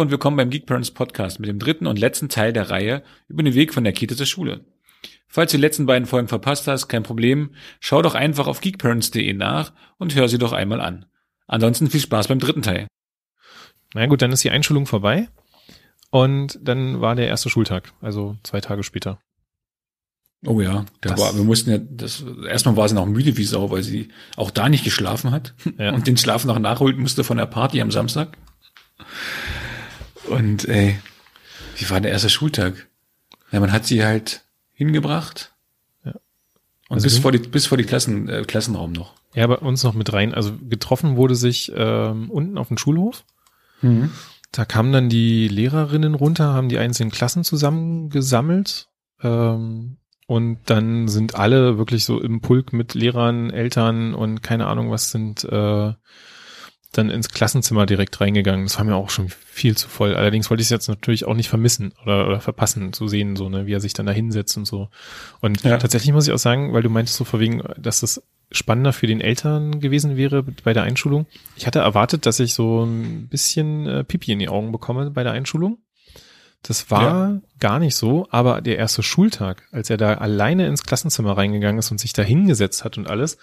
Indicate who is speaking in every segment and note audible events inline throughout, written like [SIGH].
Speaker 1: Hallo und willkommen beim Geek Parents Podcast mit dem dritten und letzten Teil der Reihe über den Weg von der Kita zur Schule. Falls du die letzten beiden Folgen verpasst hast, kein Problem, schau doch einfach auf geekparents.de nach und hör sie doch einmal an. Ansonsten viel Spaß beim dritten Teil.
Speaker 2: Na gut, dann ist die Einschulung vorbei und dann war der erste Schultag, also zwei Tage später.
Speaker 1: Oh ja, da war, wir mussten ja, das, erstmal war sie noch müde wie Sau, weil sie auch da nicht geschlafen hat ja. und den Schlaf noch nachholen musste von der Party am Samstag. Und ey, wie war der erste Schultag? Ja, man hat sie halt hingebracht. Ja. Und also bis vor die, bis vor die Klassen, äh, Klassenraum noch.
Speaker 2: Ja, bei uns noch mit rein. Also getroffen wurde sich ähm, unten auf dem Schulhof. Mhm. Da kamen dann die Lehrerinnen runter, haben die einzelnen Klassen zusammengesammelt. Ähm, und dann sind alle wirklich so im Pulk mit Lehrern, Eltern und keine Ahnung was sind äh, dann ins Klassenzimmer direkt reingegangen. Das war mir auch schon viel zu voll. Allerdings wollte ich es jetzt natürlich auch nicht vermissen oder, oder verpassen zu sehen, so, ne, wie er sich dann da hinsetzt und so. Und ja. tatsächlich muss ich auch sagen, weil du meintest so vor wegen, dass das spannender für den Eltern gewesen wäre bei der Einschulung. Ich hatte erwartet, dass ich so ein bisschen äh, Pipi in die Augen bekomme bei der Einschulung. Das war ja. gar nicht so, aber der erste Schultag, als er da alleine ins Klassenzimmer reingegangen ist und sich da hingesetzt hat und alles,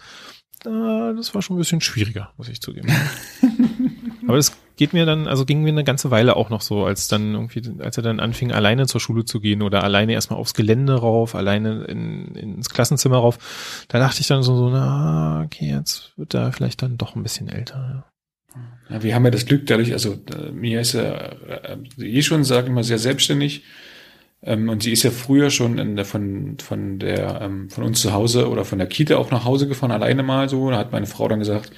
Speaker 2: das war schon ein bisschen schwieriger, muss ich zugeben. [LAUGHS] Aber es geht mir dann, also ging mir eine ganze Weile auch noch so, als dann irgendwie, als er dann anfing, alleine zur Schule zu gehen oder alleine erstmal aufs Gelände rauf, alleine in, ins Klassenzimmer rauf. Da dachte ich dann so, so, na, okay, jetzt wird er vielleicht dann doch ein bisschen älter.
Speaker 1: Ja. Ja, wir haben ja das Glück dadurch, also äh, mir ist er äh, eh schon, sage ich mal, sehr selbstständig. Ähm, und sie ist ja früher schon in der, von, von der, ähm, von uns zu Hause oder von der Kita auch nach Hause gefahren, alleine mal so. Da hat meine Frau dann gesagt,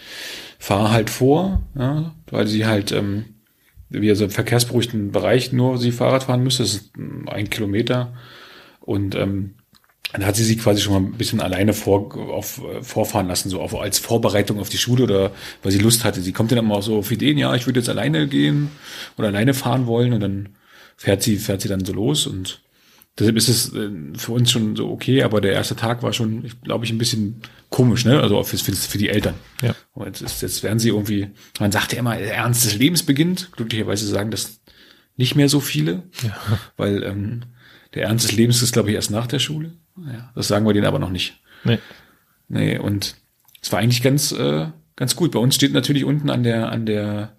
Speaker 1: fahr halt vor, ja, weil sie halt, ähm, wie so im verkehrsberuhigten Bereich nur sie Fahrrad fahren müsste, das ist ein Kilometer. Und ähm, dann hat sie sich quasi schon mal ein bisschen alleine vor, auf, vorfahren lassen, so auf, als Vorbereitung auf die Schule oder weil sie Lust hatte. Sie kommt dann immer auch so auf Ideen, ja, ich würde jetzt alleine gehen oder alleine fahren wollen und dann fährt sie, fährt sie dann so los und deshalb ist es äh, für uns schon so okay, aber der erste Tag war schon, ich glaube ich, ein bisschen komisch, ne? Also für, für, für die Eltern. Ja. Und jetzt, ist, jetzt werden sie irgendwie, man sagt ja immer, der Ernst des Lebens beginnt. Glücklicherweise sagen das nicht mehr so viele, ja. [LAUGHS] weil ähm, der Ernst des Lebens ist, glaube ich, erst nach der Schule. Ja, das sagen wir denen aber noch nicht. Nee. Nee, und es war eigentlich ganz, äh, ganz gut. Bei uns steht natürlich unten an der, an der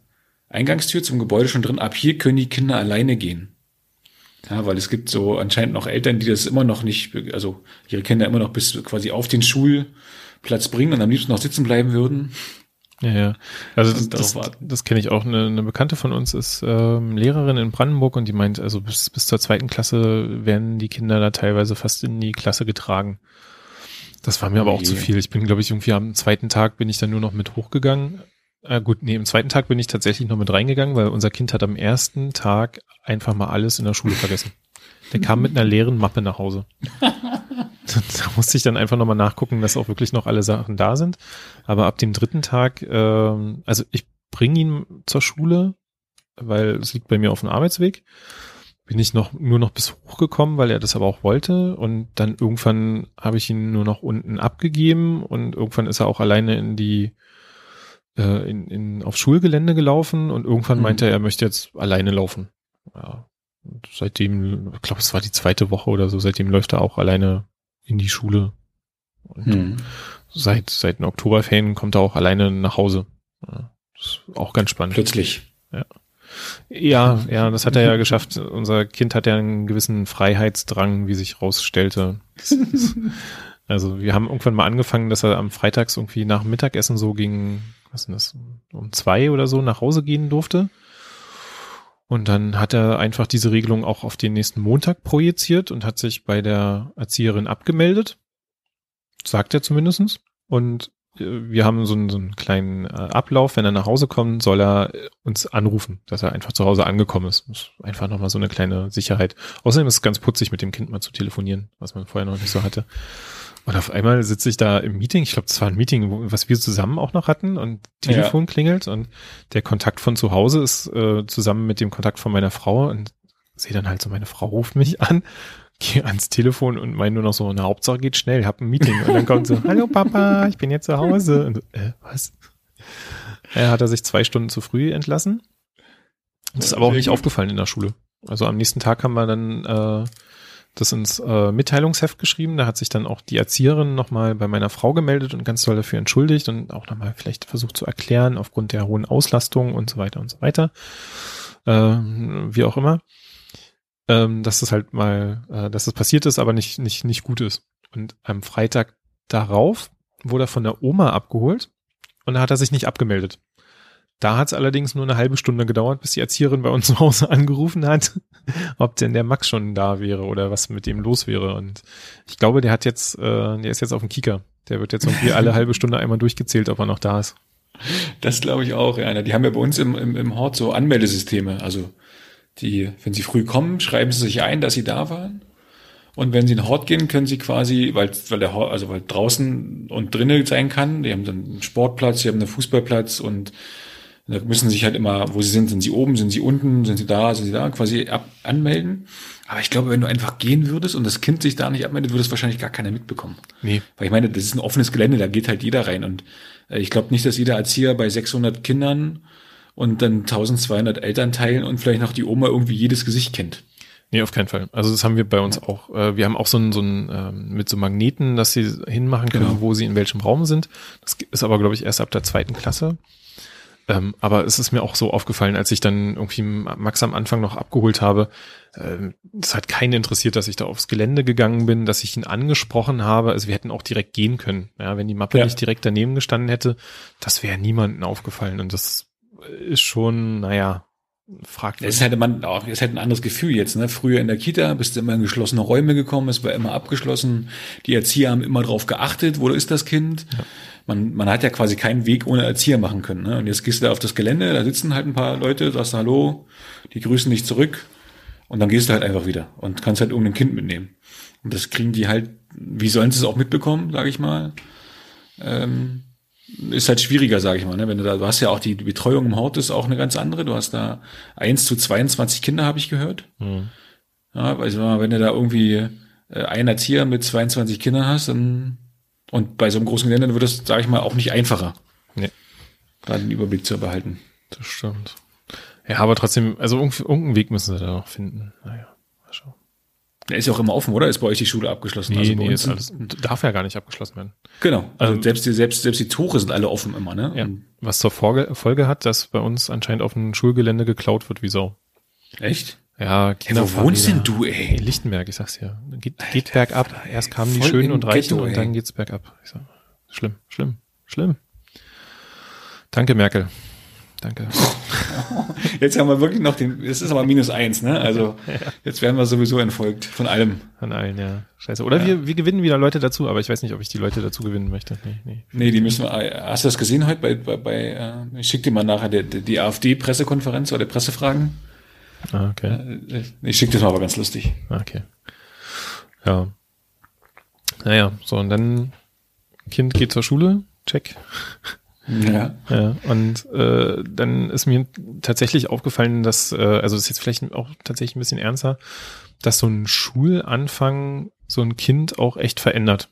Speaker 1: Eingangstür zum Gebäude schon drin, ab hier können die Kinder alleine gehen. Ja, weil es gibt so anscheinend noch Eltern, die das immer noch nicht, also ihre Kinder immer noch bis quasi auf den Schulplatz bringen und am liebsten noch sitzen bleiben würden.
Speaker 2: Ja, ja. Also das, das, das kenne ich auch. Eine, eine Bekannte von uns ist ähm, Lehrerin in Brandenburg und die meint, also bis, bis zur zweiten Klasse werden die Kinder da teilweise fast in die Klasse getragen. Das war mir aber auch zu viel. Ich bin, glaube ich, irgendwie am zweiten Tag bin ich dann nur noch mit hochgegangen. Äh, gut, nee, im zweiten Tag bin ich tatsächlich noch mit reingegangen, weil unser Kind hat am ersten Tag einfach mal alles in der Schule vergessen. Der kam mit einer leeren Mappe nach Hause. [LAUGHS] da musste ich dann einfach nochmal nachgucken, dass auch wirklich noch alle Sachen da sind. Aber ab dem dritten Tag, ähm, also ich bringe ihn zur Schule, weil es liegt bei mir auf dem Arbeitsweg. Bin ich noch nur noch bis hochgekommen, weil er das aber auch wollte. Und dann irgendwann habe ich ihn nur noch unten abgegeben und irgendwann ist er auch alleine in die äh, in, in, aufs Schulgelände gelaufen und irgendwann mhm. meinte er, er möchte jetzt alleine laufen. Ja. Und seitdem, ich glaube, es war die zweite Woche oder so, seitdem läuft er auch alleine in die Schule. Und mhm. seit, seit den Oktoberferien kommt er auch alleine nach Hause. Ja, ist auch ganz spannend.
Speaker 1: Plötzlich.
Speaker 2: Ja. Ja, ja, das hat er ja geschafft. Unser Kind hat ja einen gewissen Freiheitsdrang, wie sich rausstellte. [LAUGHS] also wir haben irgendwann mal angefangen, dass er am Freitags irgendwie nach Mittagessen so gegen was ist das, um zwei oder so nach Hause gehen durfte. Und dann hat er einfach diese Regelung auch auf den nächsten Montag projiziert und hat sich bei der Erzieherin abgemeldet. Sagt er zumindestens. Und äh, wir haben so einen, so einen kleinen äh, Ablauf. Wenn er nach Hause kommt, soll er äh, uns anrufen, dass er einfach zu Hause angekommen ist. Ist einfach nochmal so eine kleine Sicherheit. Außerdem ist es ganz putzig, mit dem Kind mal zu telefonieren, was man vorher noch nicht so hatte. Und auf einmal sitze ich da im Meeting, ich glaube, das war ein Meeting, was wir zusammen auch noch hatten und Telefon ja. klingelt. Und der Kontakt von zu Hause ist äh, zusammen mit dem Kontakt von meiner Frau. Und sehe dann halt so, meine Frau ruft mich an, [LAUGHS] gehe ans Telefon und meine nur noch so, eine Hauptsache geht schnell, hab ein Meeting. Und dann kommt so, [LAUGHS] hallo Papa, ich bin jetzt zu Hause. Und so, äh, was? Er hat er sich zwei Stunden zu früh entlassen. Das ist aber auch nicht aufgefallen in der Schule. Also am nächsten Tag haben wir dann äh, das ins äh, Mitteilungsheft geschrieben. Da hat sich dann auch die Erzieherin nochmal bei meiner Frau gemeldet und ganz doll dafür entschuldigt und auch nochmal vielleicht versucht zu erklären aufgrund der hohen Auslastung und so weiter und so weiter. Äh, wie auch immer. Ähm, dass das halt mal, äh, dass das passiert ist, aber nicht, nicht, nicht gut ist. Und am Freitag darauf wurde er von der Oma abgeholt und da hat er sich nicht abgemeldet. Da hat es allerdings nur eine halbe Stunde gedauert, bis die Erzieherin bei uns zu Hause [LAUGHS] angerufen hat, ob denn der Max schon da wäre oder was mit dem los wäre. Und ich glaube, der hat jetzt, äh, der ist jetzt auf dem Kicker. Der wird jetzt irgendwie alle halbe Stunde einmal durchgezählt, ob er noch da ist.
Speaker 1: Das glaube ich auch, ja. Die haben ja bei uns im, im, im Hort so Anmeldesysteme. Also die, wenn sie früh kommen, schreiben sie sich ein, dass sie da waren. Und wenn sie in den Hort gehen, können sie quasi, weil, weil der Hort, also weil draußen und drinnen sein kann, die haben dann einen Sportplatz, die haben einen Fußballplatz und da müssen sich halt immer, wo sie sind, sind sie oben, sind sie unten, sind sie da, sind sie da, quasi ab, anmelden. Aber ich glaube, wenn du einfach gehen würdest und das Kind sich da nicht abmeldet, würde es wahrscheinlich gar keiner mitbekommen.
Speaker 2: Nee.
Speaker 1: Weil ich meine, das ist ein offenes Gelände, da geht halt jeder rein. Und äh, ich glaube nicht, dass jeder Erzieher bei 600 Kindern und dann 1200 Elternteilen und vielleicht noch die Oma irgendwie jedes Gesicht kennt.
Speaker 2: Nee, auf keinen Fall. Also das haben wir bei uns ja. auch. Äh, wir haben auch so ein, so ein ähm, mit so Magneten, dass sie hinmachen können, genau. wo sie in welchem Raum sind. Das ist aber, glaube ich, erst ab der zweiten Klasse. Ähm, aber es ist mir auch so aufgefallen, als ich dann irgendwie Max am Anfang noch abgeholt habe. Ähm, es hat keinen interessiert, dass ich da aufs Gelände gegangen bin, dass ich ihn angesprochen habe. Also wir hätten auch direkt gehen können. Ja, wenn die Mappe ja. nicht direkt daneben gestanden hätte, das wäre niemandem aufgefallen. Und das ist schon, naja, fragwürdig.
Speaker 1: Es hätte man auch, es hätte ein anderes Gefühl jetzt, ne? Früher in der Kita bist du immer in geschlossene Räume gekommen, es war immer abgeschlossen. Die Erzieher haben immer drauf geachtet, wo ist das Kind? Ja man, man hat ja quasi keinen Weg ohne Erzieher machen können. Ne? Und jetzt gehst du da auf das Gelände, da sitzen halt ein paar Leute, sagst Hallo, die grüßen dich zurück und dann gehst du halt einfach wieder und kannst halt irgendein Kind mitnehmen. Und das kriegen die halt, wie sollen sie es auch mitbekommen, sage ich mal. Ähm, ist halt schwieriger, sage ich mal. Ne? Wenn du da, du hast ja auch die, die Betreuung im Hort ist auch eine ganz andere. Du hast da eins zu 22 Kinder, habe ich gehört. Mhm. Ja, also wenn du da irgendwie äh, einen Erzieher mit 22 Kindern hast, dann und bei so einem großen Gelände wird es, sage ich mal, auch nicht einfacher. Nee. Da den Überblick zu behalten.
Speaker 2: Das stimmt. Ja, aber trotzdem, also irgendeinen Weg müssen sie da noch finden. Naja,
Speaker 1: mal schauen. Der ist ja auch immer offen, oder? Ist bei euch die Schule abgeschlossen?
Speaker 2: Nee, also nee, ist alles, darf ja gar nicht abgeschlossen werden.
Speaker 1: Genau. Also ähm, selbst die, selbst, selbst die Tore sind alle offen immer, ne?
Speaker 2: Ja. Was zur Folge, Folge hat, dass bei uns anscheinend auf dem Schulgelände geklaut wird wie Sau.
Speaker 1: Echt?
Speaker 2: Ja,
Speaker 1: Kinder ja, wo wohnst denn du, ey?
Speaker 2: In Lichtenberg, ich sag's ja. Geht, geht bergab. Erst kamen die Schönen und Reichen Ghetto, und dann geht's bergab. Ich sag, schlimm, schlimm, schlimm. Danke, Merkel. Danke. [LAUGHS]
Speaker 1: Jetzt haben wir wirklich noch den, es ist aber minus eins, ne? Also jetzt werden wir sowieso entfolgt von allem.
Speaker 2: Von allen, ja. Scheiße. Oder ja. wir, wir gewinnen wieder Leute dazu, aber ich weiß nicht, ob ich die Leute dazu gewinnen möchte. Nee,
Speaker 1: nee. nee die müssen wir, hast du das gesehen heute bei, bei, bei äh, ich schick dir mal nachher die, die AfD-Pressekonferenz oder Pressefragen?
Speaker 2: Ah, okay.
Speaker 1: Äh, ich schicke das mal aber ganz lustig.
Speaker 2: Okay. Ja. Naja, so und dann Kind geht zur Schule, check.
Speaker 1: Ja. [LAUGHS]
Speaker 2: ja und äh, dann ist mir tatsächlich aufgefallen, dass, äh, also das ist jetzt vielleicht auch tatsächlich ein bisschen ernster, dass so ein Schulanfang so ein Kind auch echt verändert.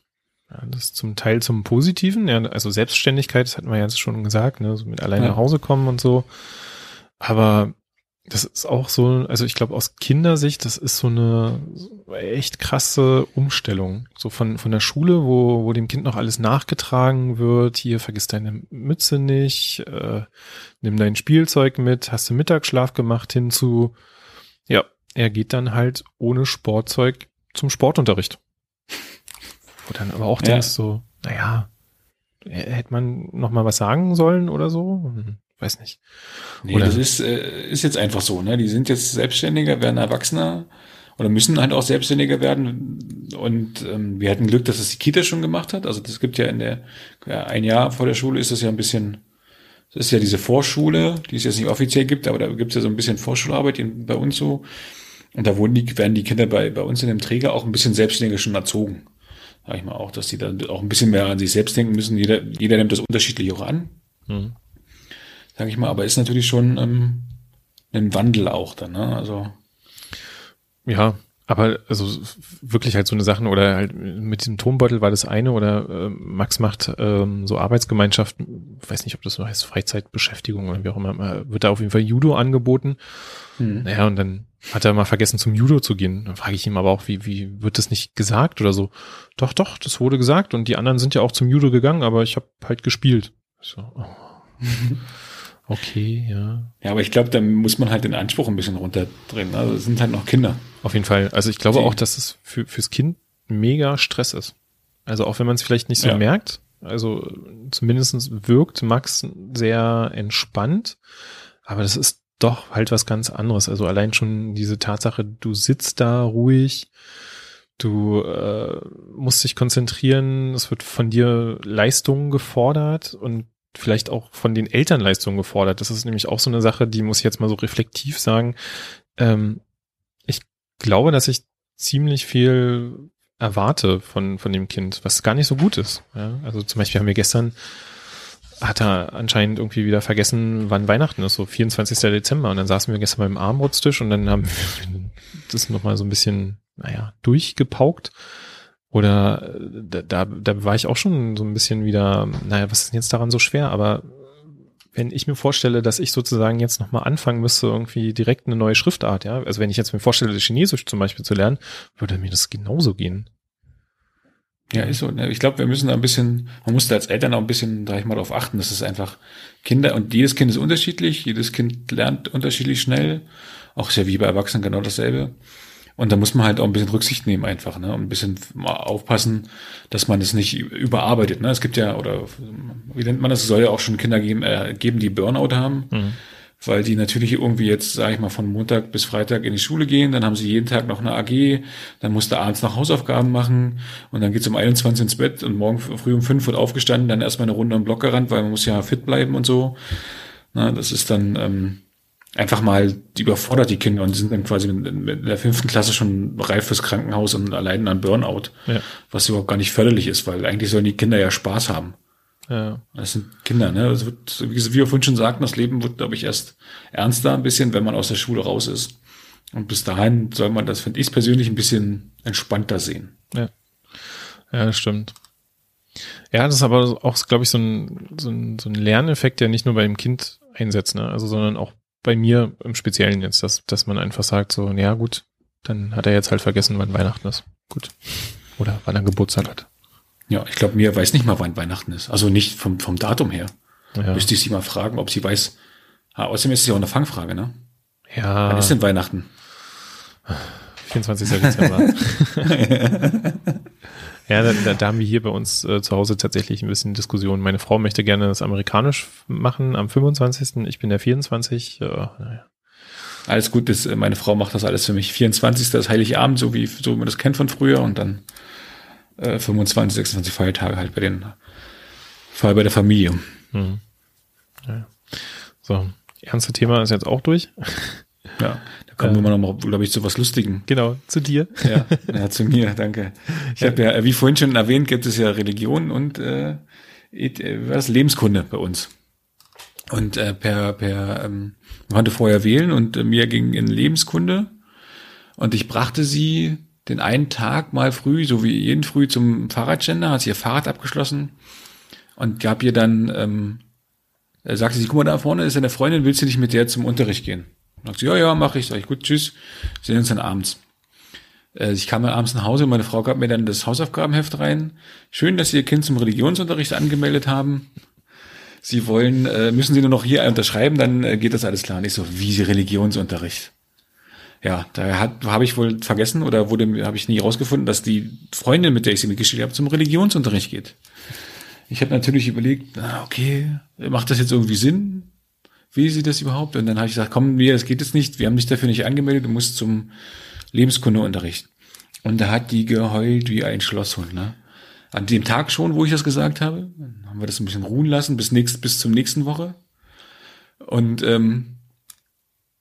Speaker 2: Ja, das ist zum Teil zum Positiven, ja, also Selbstständigkeit, das hatten wir ja jetzt schon gesagt, ne, so mit allein ja. nach Hause kommen und so. Aber das ist auch so, also ich glaube aus Kindersicht, das ist so eine echt krasse Umstellung. So von, von der Schule, wo, wo dem Kind noch alles nachgetragen wird, hier vergiss deine Mütze nicht, äh, nimm dein Spielzeug mit, hast du Mittagsschlaf gemacht hinzu. Ja, er geht dann halt ohne Sportzeug zum Sportunterricht. Wo dann aber auch ja. denkst so, naja, hätte man noch mal was sagen sollen oder so? Weiß nicht.
Speaker 1: Nee, oder das ist, äh, ist jetzt einfach so, ne? Die sind jetzt selbstständiger, werden Erwachsener oder müssen halt auch selbstständiger werden. Und ähm, wir hatten Glück, dass es die Kita schon gemacht hat. Also das gibt ja in der, ja, ein Jahr vor der Schule ist das ja ein bisschen, das ist ja diese Vorschule, die es jetzt nicht offiziell gibt, aber da gibt es ja so ein bisschen Vorschularbeit bei uns so. Und da wurden die, werden die Kinder bei, bei uns in dem Träger auch ein bisschen selbstständiger schon erzogen. Sag ich mal auch, dass die dann auch ein bisschen mehr an sich selbst denken müssen. Jeder, jeder nimmt das unterschiedlich auch an. Mhm sage ich mal, aber ist natürlich schon ähm, ein Wandel auch dann, ne? Also
Speaker 2: ja, Aber also wirklich halt so eine Sachen oder halt mit diesem Tonbeutel war das eine oder äh, Max macht ähm, so Arbeitsgemeinschaften, weiß nicht, ob das so heißt, Freizeitbeschäftigung oder wie auch immer, wird da auf jeden Fall Judo angeboten. Hm. Naja, und dann hat er mal vergessen zum Judo zu gehen. Dann frage ich ihm aber auch, wie, wie wird das nicht gesagt oder so? Doch, doch, das wurde gesagt und die anderen sind ja auch zum Judo gegangen, aber ich habe halt gespielt. So, oh. [LAUGHS] Okay, ja.
Speaker 1: Ja, aber ich glaube, da muss man halt den Anspruch ein bisschen runterdrehen. Also es sind halt noch Kinder.
Speaker 2: Auf jeden Fall. Also ich glaube auch, dass es für, fürs Kind mega Stress ist. Also auch wenn man es vielleicht nicht so ja. merkt. Also zumindest wirkt Max sehr entspannt. Aber das ist doch halt was ganz anderes. Also allein schon diese Tatsache, du sitzt da ruhig, du äh, musst dich konzentrieren, es wird von dir Leistung gefordert und vielleicht auch von den Elternleistungen gefordert. Das ist nämlich auch so eine Sache, die muss ich jetzt mal so reflektiv sagen. Ähm, ich glaube, dass ich ziemlich viel erwarte von, von dem Kind, was gar nicht so gut ist. Ja? Also zum Beispiel haben wir gestern, hat er anscheinend irgendwie wieder vergessen, wann Weihnachten ist, so 24. Dezember. Und dann saßen wir gestern beim Armbrotstisch und dann haben wir [LAUGHS] das nochmal so ein bisschen, naja, durchgepaukt. Oder äh, da, da war ich auch schon so ein bisschen wieder, naja, was ist denn jetzt daran so schwer? Aber wenn ich mir vorstelle, dass ich sozusagen jetzt nochmal anfangen müsste, irgendwie direkt eine neue Schriftart, ja, also wenn ich jetzt mir vorstelle, Chinesisch zum Beispiel zu lernen, würde mir das genauso gehen.
Speaker 1: Ja, ist so. Ich glaube, wir müssen da ein bisschen, man muss da als Eltern auch ein bisschen, sag ich mal, darauf achten, dass es einfach Kinder, und jedes Kind ist unterschiedlich, jedes Kind lernt unterschiedlich schnell, auch sehr wie bei Erwachsenen genau dasselbe. Und da muss man halt auch ein bisschen Rücksicht nehmen einfach, ne? Und ein bisschen aufpassen, dass man es nicht überarbeitet. Ne? Es gibt ja, oder wie nennt man das, es soll ja auch schon Kinder geben, äh, geben die Burnout haben. Mhm. Weil die natürlich irgendwie jetzt, sage ich mal, von Montag bis Freitag in die Schule gehen, dann haben sie jeden Tag noch eine AG, dann musst du abends noch Hausaufgaben machen und dann geht's um 21 ins Bett und morgen früh um 5 wird aufgestanden, dann erstmal eine Runde am Block gerannt, weil man muss ja fit bleiben und so. Na, das ist dann, ähm, einfach mal die überfordert die Kinder und sind dann quasi in der fünften Klasse schon reif fürs Krankenhaus und allein an Burnout, ja. was überhaupt gar nicht förderlich ist, weil eigentlich sollen die Kinder ja Spaß haben. Ja. Das sind Kinder, ne? Das wird, wie wir vorhin schon sagten, das Leben wird, glaube ich, erst ernster ein bisschen, wenn man aus der Schule raus ist. Und bis dahin soll man das, finde ich persönlich, ein bisschen entspannter sehen.
Speaker 2: Ja. Ja, das stimmt. Ja, das ist aber auch, glaube ich, so ein, so ein, so ein Lerneffekt, der nicht nur bei dem Kind einsetzt, ne? Also, sondern auch bei mir im Speziellen jetzt, dass, dass man einfach sagt, so, ja gut, dann hat er jetzt halt vergessen, wann Weihnachten ist. Gut. Oder wann er Geburtstag hat.
Speaker 1: Ja, ich glaube, mir weiß nicht mal, wann Weihnachten ist. Also nicht vom, vom Datum her. Ja. Müsste ich sie mal fragen, ob sie weiß. Ah, außerdem ist es ja auch eine Fangfrage, ne?
Speaker 2: Ja.
Speaker 1: Wann ist denn Weihnachten?
Speaker 2: 24. Dezember. [LAUGHS] Ja, da, da, da haben wir hier bei uns äh, zu Hause tatsächlich ein bisschen Diskussion. Meine Frau möchte gerne das amerikanisch machen am 25. Ich bin der 24. Äh, naja.
Speaker 1: Alles gut, das, meine Frau macht das alles für mich. 24. ist Heiligabend, so wie so wie man das kennt von früher und dann äh, 25, 26 Feiertage halt bei den Fall bei der Familie. Mhm.
Speaker 2: Ja. So, ernste Thema ist jetzt auch durch.
Speaker 1: Ja, da kommen wir mal noch, glaube ich, zu was Lustigen.
Speaker 2: Genau, zu dir.
Speaker 1: Ja, ja zu mir, danke. Ich habe ja, wie vorhin schon erwähnt, gibt es ja Religion und äh, was Lebenskunde bei uns. Und äh, per, per, ähm, man konnte vorher wählen und äh, mir ging in Lebenskunde und ich brachte sie den einen Tag mal früh, so wie jeden früh zum Fahrradständer, hat sie ihr Fahrrad abgeschlossen und gab ihr dann, ähm, sagte sie, guck mal, da vorne ist eine Freundin, willst du nicht mit der zum Unterricht gehen? Und sagt sie, ja, ja, mache ich. Sag ich, gut, tschüss. Sehen uns dann abends. Äh, ich kam dann abends nach Hause, meine Frau gab mir dann das Hausaufgabenheft rein. Schön, dass Sie Ihr Kind zum Religionsunterricht angemeldet haben. Sie wollen, äh, müssen Sie nur noch hier unterschreiben, dann äh, geht das alles klar. Und ich so, wie Sie Religionsunterricht? Ja, da habe ich wohl vergessen oder wurde, habe ich nie rausgefunden, dass die Freundin, mit der ich sie mitgeschickt habe, zum Religionsunterricht geht. Ich habe natürlich überlegt, okay, macht das jetzt irgendwie Sinn? Will sie das überhaupt? Und dann habe ich gesagt, komm, wir, das geht jetzt nicht, wir haben dich dafür nicht angemeldet, du musst zum Lebenskundeunterricht. Und da hat die geheult wie ein Schlosshund, ne? An dem Tag schon, wo ich das gesagt habe, haben wir das ein bisschen ruhen lassen bis nächst, bis zum nächsten Woche. Und ähm,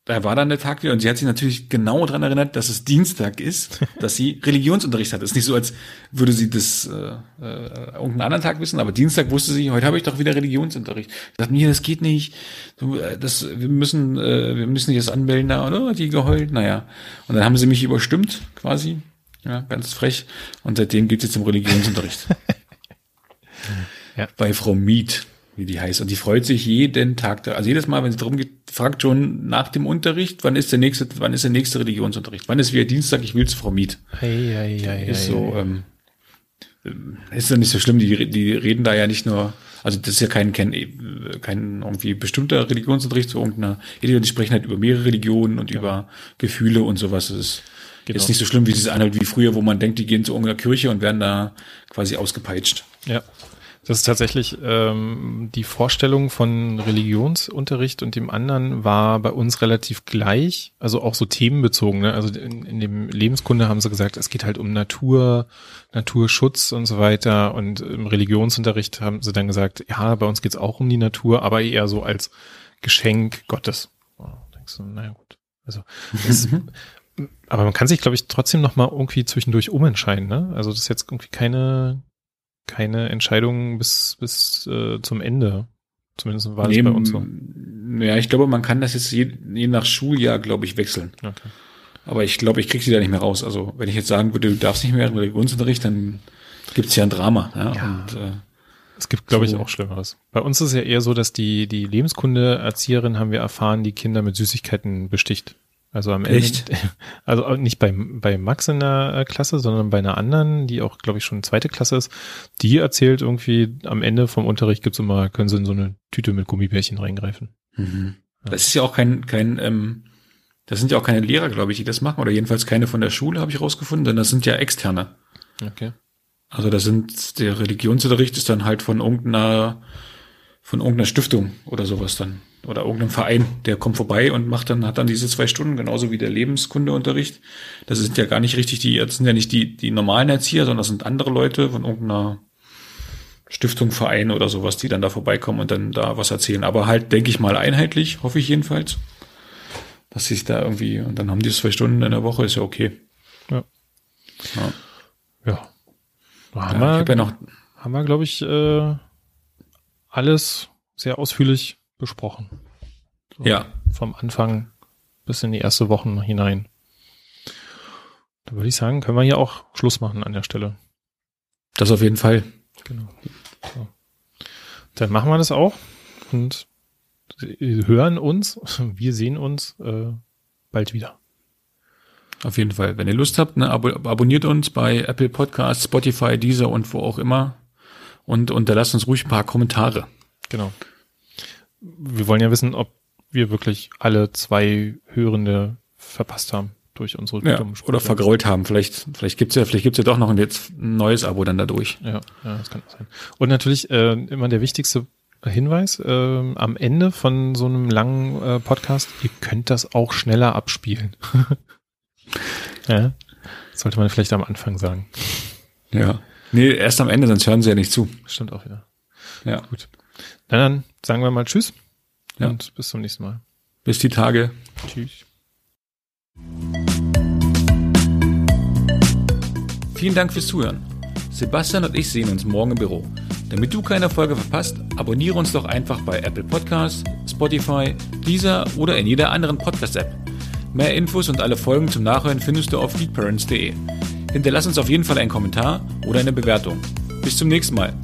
Speaker 1: da war dann der Tag wieder und sie hat sich natürlich genau daran erinnert, dass es Dienstag ist, [LAUGHS] dass sie Religionsunterricht hat. Es ist nicht so, als würde sie das äh, äh, irgendeinen anderen Tag wissen, aber Dienstag wusste sie, heute habe ich doch wieder Religionsunterricht. Ich dachte mir, das geht nicht. Du, äh, das, wir müssen, äh, wir müssen dich jetzt anmelden, da, oder? Die geheult, naja. Und dann haben sie mich überstimmt, quasi. Ja, ganz frech. Und seitdem geht es jetzt im Religionsunterricht. [LAUGHS] ja. Bei Frau Miet wie die heißt. Und die freut sich jeden Tag. Da. Also jedes Mal, wenn sie darum geht, fragt schon nach dem Unterricht, wann ist der nächste, wann ist der nächste Religionsunterricht? Wann ist wieder Dienstag? Ich will zu Frau Miet. Hey, hey, hey, ist so, ähm, ist ja nicht so schlimm. Die, die reden da ja nicht nur, also das ist ja kein, kein, kein irgendwie bestimmter Religionsunterricht zu irgendeiner, die sprechen halt über mehrere Religionen und ja. über Gefühle und sowas. Das ist genau. jetzt nicht so schlimm, wie dieses anhalt wie früher, wo man denkt, die gehen zu irgendeiner Kirche und werden da quasi ausgepeitscht.
Speaker 2: Ja. Das ist tatsächlich ähm, die Vorstellung von Religionsunterricht und dem anderen war bei uns relativ gleich, also auch so themenbezogen. Ne? Also in, in dem Lebenskunde haben sie gesagt, es geht halt um Natur, Naturschutz und so weiter. Und im Religionsunterricht haben sie dann gesagt, ja, bei uns geht's auch um die Natur, aber eher so als Geschenk Gottes. Oh, denkst du, naja gut. Also das, [LAUGHS] aber man kann sich, glaube ich, trotzdem noch mal irgendwie zwischendurch umentscheiden. Ne? Also das ist jetzt irgendwie keine keine Entscheidung bis, bis äh, zum Ende. Zumindest war das bei uns so.
Speaker 1: Ja, ich glaube, man kann das jetzt je, je nach Schuljahr, glaube ich, wechseln. Okay. Aber ich glaube, ich kriege sie da nicht mehr raus. Also wenn ich jetzt sagen würde, du darfst nicht mehr in Religionsunterricht, dann gibt's ja ein Drama. Ja, ja. Und, äh,
Speaker 2: es gibt, glaube so. ich, auch Schlimmeres. Bei uns ist es ja eher so, dass die, die Lebenskunde-Erzieherin, haben wir erfahren, die Kinder mit Süßigkeiten besticht. Also am Ende, Echt? [LAUGHS] also nicht bei, bei Max in der äh, Klasse, sondern bei einer anderen, die auch, glaube ich, schon zweite Klasse ist, die erzählt irgendwie, am Ende vom Unterricht gibt's immer, können sie in so eine Tüte mit Gummibärchen reingreifen.
Speaker 1: Mhm. Ja. Das ist ja auch kein, kein, ähm, das sind ja auch keine Lehrer, glaube ich, die das machen, oder jedenfalls keine von der Schule, habe ich rausgefunden, denn das sind ja externe. Okay. Also das sind, der Religionsunterricht ist dann halt von irgendeiner, von irgendeiner Stiftung oder sowas dann oder irgendeinem Verein, der kommt vorbei und macht dann, hat dann diese zwei Stunden, genauso wie der Lebenskundeunterricht. Das sind ja gar nicht richtig die, das sind ja nicht die, die normalen Erzieher, sondern das sind andere Leute von irgendeiner Stiftung, Verein oder sowas, die dann da vorbeikommen und dann da was erzählen. Aber halt, denke ich mal, einheitlich, hoffe ich jedenfalls. Dass sich da irgendwie, und dann haben die zwei Stunden in der Woche, ist ja okay.
Speaker 2: Ja. Ja. ja. Haben ja, wir, ja noch, haben wir, glaube ich, äh, alles sehr ausführlich besprochen.
Speaker 1: So ja.
Speaker 2: Vom Anfang bis in die erste Wochen hinein. Da würde ich sagen, können wir hier auch Schluss machen an der Stelle.
Speaker 1: Das auf jeden Fall.
Speaker 2: Genau. So. Dann machen wir das auch und hören uns, [LAUGHS] wir sehen uns äh, bald wieder.
Speaker 1: Auf jeden Fall. Wenn ihr Lust habt, ne, ab abonniert uns bei Apple Podcasts, Spotify, Deezer und wo auch immer. Und unterlasst uns ruhig ein paar Kommentare.
Speaker 2: Genau wir wollen ja wissen, ob wir wirklich alle zwei Hörende verpasst haben durch unsere
Speaker 1: ja, Oder vergrault haben. Vielleicht, vielleicht gibt's ja, vielleicht gibt's ja doch noch ein, jetzt ein neues Abo dann dadurch.
Speaker 2: Ja, ja, das kann auch sein. Und natürlich äh, immer der wichtigste Hinweis, äh, am Ende von so einem langen äh, Podcast, ihr könnt das auch schneller abspielen. [LAUGHS] ja, sollte man vielleicht am Anfang sagen.
Speaker 1: Ja. Nee, erst am Ende, sonst hören sie ja nicht zu.
Speaker 2: Stimmt auch wieder. Ja. Gut. Na dann sagen wir mal Tschüss
Speaker 1: ja.
Speaker 2: und bis zum nächsten Mal.
Speaker 1: Bis die Tage.
Speaker 2: Tschüss.
Speaker 1: Vielen Dank fürs Zuhören. Sebastian und ich sehen uns morgen im Büro. Damit du keine Folge verpasst, abonniere uns doch einfach bei Apple Podcasts, Spotify, Deezer oder in jeder anderen Podcast-App. Mehr Infos und alle Folgen zum Nachhören findest du auf geekparents.de. Hinterlass uns auf jeden Fall einen Kommentar oder eine Bewertung. Bis zum nächsten Mal.